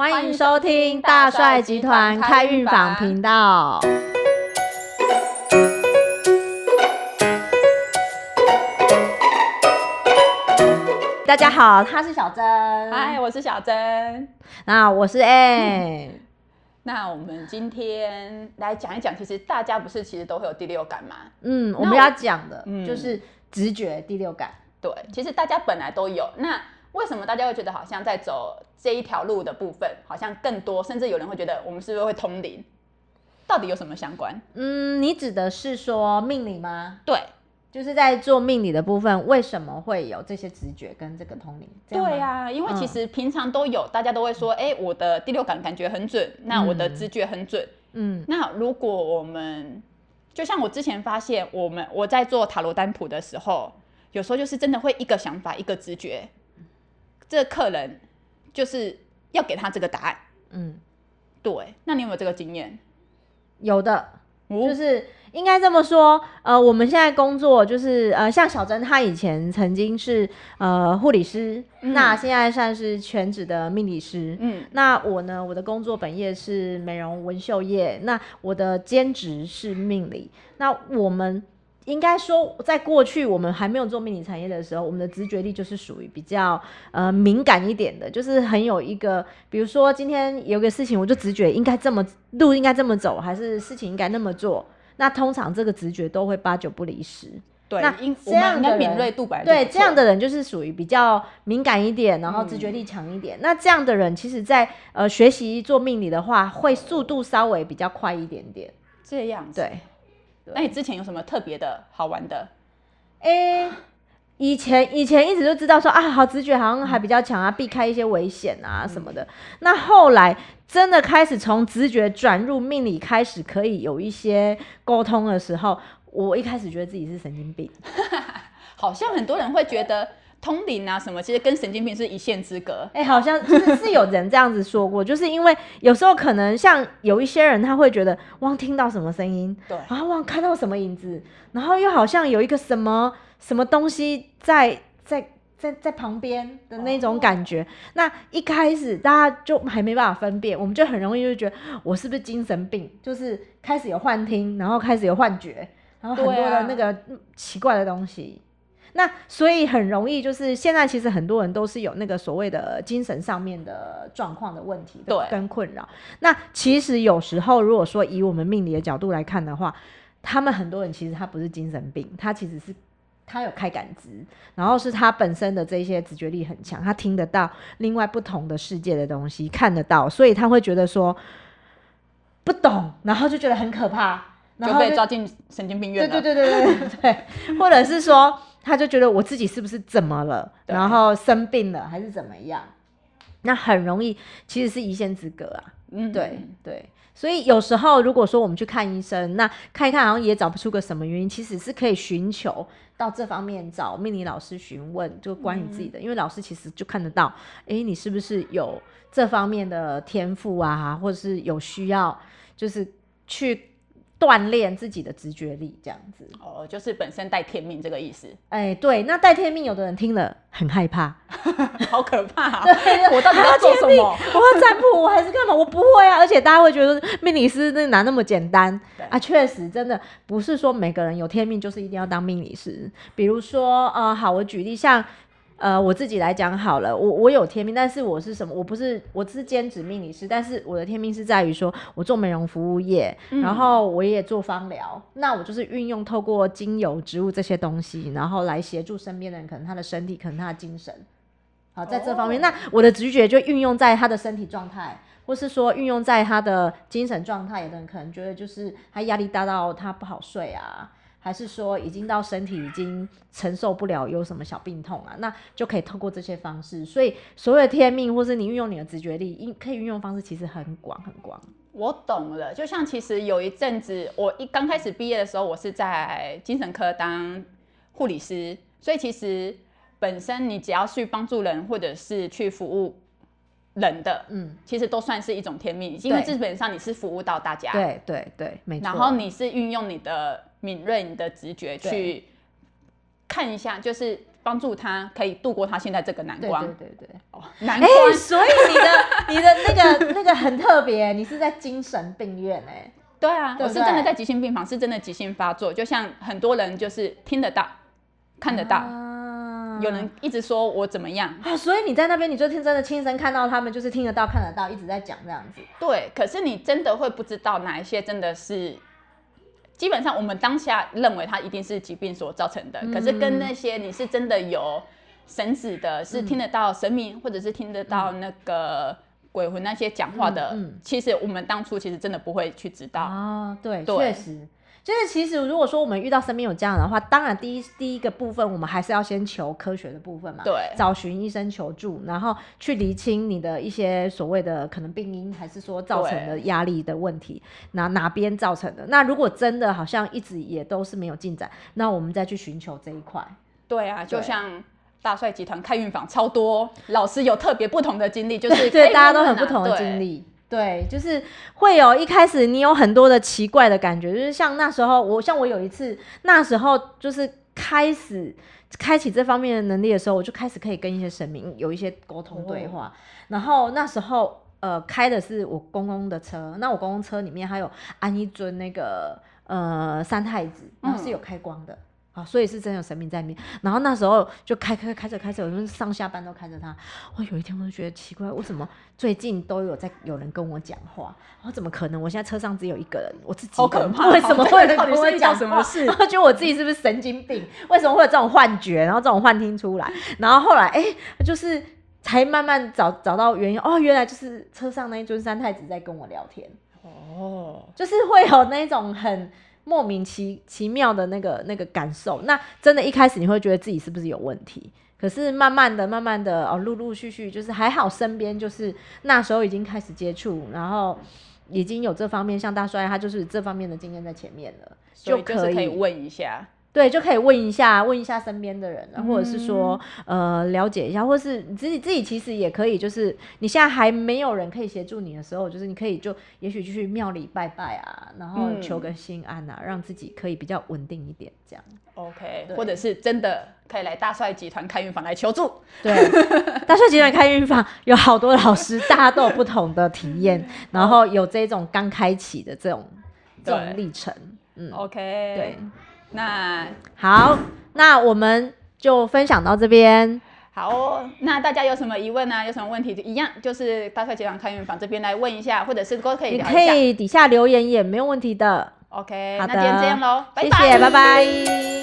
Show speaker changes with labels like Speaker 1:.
Speaker 1: 欢迎收听大帅集团开运坊频道。大家好，他是小珍，
Speaker 2: 嗨，我是小珍。
Speaker 1: 那我是 A。
Speaker 2: 那我们今天来讲一讲，其实大家不是其实都会有第六感吗？
Speaker 1: 嗯，我们要讲的就是直觉第六感。
Speaker 2: 对，其实大家本来都有。那为什么大家会觉得好像在走这一条路的部分，好像更多，甚至有人会觉得我们是不是会通灵？到底有什么相关？
Speaker 1: 嗯，你指的是说命理吗？
Speaker 2: 对，
Speaker 1: 就是在做命理的部分，为什么会有这些直觉跟这个通灵？
Speaker 2: 对呀，因为其实平常都有，大家都会说，哎，我的第六感感觉很准，那我的直觉很准。嗯，那如果我们就像我之前发现，我们我在做塔罗占卜的时候，有时候就是真的会一个想法，一个直觉。这个客人就是要给他这个答案，嗯，对。那你有没有这个经验？
Speaker 1: 有的，就是应该这么说。呃，我们现在工作就是呃，像小珍，她以前曾经是呃护理师，那现在算是全职的命理师。嗯，那我呢，我的工作本业是美容纹绣业，那我的兼职是命理。那我们。应该说，在过去我们还没有做命理产业的时候，我们的直觉力就是属于比较呃敏感一点的，就是很有一个，比如说今天有个事情，我就直觉应该这么路应该这么走，还是事情应该那么做。那通常这个直觉都会八九不离十。
Speaker 2: 对，那这样的敏锐度白
Speaker 1: 对这样的人就是属于比较敏感一点，然后直觉力强一点。那这样的人其实，在呃学习做命理的话，会速度稍微比较快一点点。
Speaker 2: 这样
Speaker 1: 对。
Speaker 2: 那你之前有什么特别的好玩的？
Speaker 1: 哎，以前以前一直都知道说啊，好直觉好像还比较强啊，避开一些危险啊什么的。那后来真的开始从直觉转入命理，开始可以有一些沟通的时候，我一开始觉得自己是神经病，
Speaker 2: 好像很多人会觉得。通灵啊，什么其实跟神经病是一线之隔。
Speaker 1: 哎，好像就是是有人这样子说过，就是因为有时候可能像有一些人，他会觉得汪听到什么声音，
Speaker 2: 对，
Speaker 1: 然后汪看到什么影子，然后又好像有一个什么什么东西在在在在旁边的那种感觉。那一开始大家就还没办法分辨，我们就很容易就觉得我是不是精神病，就是开始有幻听，然后开始有幻觉，然后很多的那个奇怪的东西。那所以很容易，就是现在其实很多人都是有那个所谓的精神上面的状况的问题，对，跟困扰。那其实有时候，如果说以我们命理的角度来看的话，他们很多人其实他不是精神病，他其实是他有开感知，然后是他本身的这些直觉力很强，他听得到另外不同的世界的东西，看得到，所以他会觉得说不懂，然后就觉得很可怕，
Speaker 2: 就被抓进神经病院
Speaker 1: 了。对对对对对对，或者是说。他就觉得我自己是不是怎么了，然后生病了还是怎么样？那很容易其实是一线之隔啊。嗯，对对，所以有时候如果说我们去看医生，那看一看好像也找不出个什么原因，其实是可以寻求到这方面找命理老师询问，就关于自己的，因为老师其实就看得到，哎，你是不是有这方面的天赋啊，或者是有需要，就是去。锻炼自己的直觉力，这样子
Speaker 2: 哦，就是本身带天命这个意思。
Speaker 1: 哎，对，那带天命，有的人听了很害怕，
Speaker 2: 好可怕。对，我到底要做什么？
Speaker 1: 我要占卜，我还是干嘛？我不会啊。而且大家会觉得命理师那哪那么简单啊？确实，真的不是说每个人有天命就是一定要当命理师。比如说，呃，好，我举例像。呃，我自己来讲好了，我我有天命，但是我是什么？我不是，我是兼职命理师，但是我的天命是在于说，我做美容服务业，然后我也做芳疗，那我就是运用透过精油、植物这些东西，然后来协助身边的人，可能他的身体，可能他的精神，好，在这方面，那我的直觉就运用在他的身体状态，或是说运用在他的精神状态，有的人可能觉得就是他压力大到他不好睡啊。还是说已经到身体已经承受不了，有什么小病痛啊？那就可以透过这些方式。所以所谓的天命，或是你运用你的直觉力，运可以运用方式其实很广很广。
Speaker 2: 我懂了，就像其实有一阵子，我一刚开始毕业的时候，我是在精神科当护理师，所以其实本身你只要去帮助人，或者是去服务人的，嗯，其实都算是一种天命，因为基本上你是服务到大家，
Speaker 1: 对对对，没错。
Speaker 2: 然后你是运用你的。敏锐你的直觉去看一下，就是。帮助他可以度过他现在这个难关。
Speaker 1: 对对对，哦，
Speaker 2: 难关。
Speaker 1: 所以你的 你的那个那个很特别，你是在精神病院哎。
Speaker 2: 对啊，我是真的在急性病房，是真的急性发作，就像很多人就是听得到、看得到，有人一直说我怎么样
Speaker 1: 啊，所以你在那边，你就听真的亲身看到他们，就是听得到、看得到，一直在讲这样子。
Speaker 2: 对，可是你真的会不知道哪一些真的是，基本上我们当下认为它一定是疾病所造成的，可是跟那些你是真的有神子的，是听得到神明，或者是听得到那个。鬼魂那些讲话的，其实我们当初其实真的不会去知道
Speaker 1: 啊。对，确实，就是其实如果说我们遇到身边有这样的话，当然第一第一个部分，我们还是要先求科学的部分嘛。
Speaker 2: 对，
Speaker 1: 找寻医生求助，然后去厘清你的一些所谓的可能病因，还是说造成的压力的问题，哪哪边造成的？那如果真的好像一直也都是没有进展，那我们再去寻求这一块。
Speaker 2: 对啊，就像。大帅集团开运房超多，老师有特别不同的经历，就是
Speaker 1: 对大家都很不同的经历，对，就是会有一开始你有很多的奇怪的感觉，就是像那时候我像我有一次那时候就是开始开启这方面的能力的时候，我就开始可以跟一些神明有一些沟通对话，然后那时候呃开的是我公公的车，那我公公车里面还有安一尊那个呃三太子，然后是有开光的。所以是真有神明在面，然后那时候就开开开着开着，我们上下班都开着它。我有一天我就觉得奇怪，为什么最近都有在有人跟我讲话？我怎么可能？我现在车上只有一个人，我自己
Speaker 2: 好可怕，
Speaker 1: 为什么会跟我
Speaker 2: 讲什么事？
Speaker 1: 觉得我自己是不是神经病？为什么会有这种幻觉？然后这种幻听出来？然后后来哎，就是才慢慢找找到原因。哦，原来就是车上那一尊三太子在跟我聊天。哦，就是会有那种很。莫名其其妙的那个那个感受，那真的，一开始你会觉得自己是不是有问题？可是慢慢的、慢慢的哦，陆陆续续，就是还好，身边就是那时候已经开始接触，然后已经有这方面，像大帅他就是这方面的经验在前面了，
Speaker 2: 就可以问一下。
Speaker 1: 对，就可以问一下，问一下身边的人，或者是说，呃，了解一下，或是你自己自己其实也可以，就是你现在还没有人可以协助你的时候，就是你可以就也许就去庙里拜拜啊，然后求个心安啊，让自己可以比较稳定一点，这样。
Speaker 2: OK，或者是真的可以来大帅集团开运房来求助。
Speaker 1: 对，大帅集团开运房有好多老师，大家都有不同的体验，然后有这种刚开启的这种这种历程。
Speaker 2: 嗯，OK，
Speaker 1: 对。
Speaker 2: 那
Speaker 1: 好，那我们就分享到这边。
Speaker 2: 好，哦那大家有什么疑问呢？有什么问题就，一样就是大帅集团开运房这边来问一下，或者是都可以
Speaker 1: 你可以底下留言也没有问题的。
Speaker 2: OK，那今天这样喽，
Speaker 1: 谢谢，拜拜。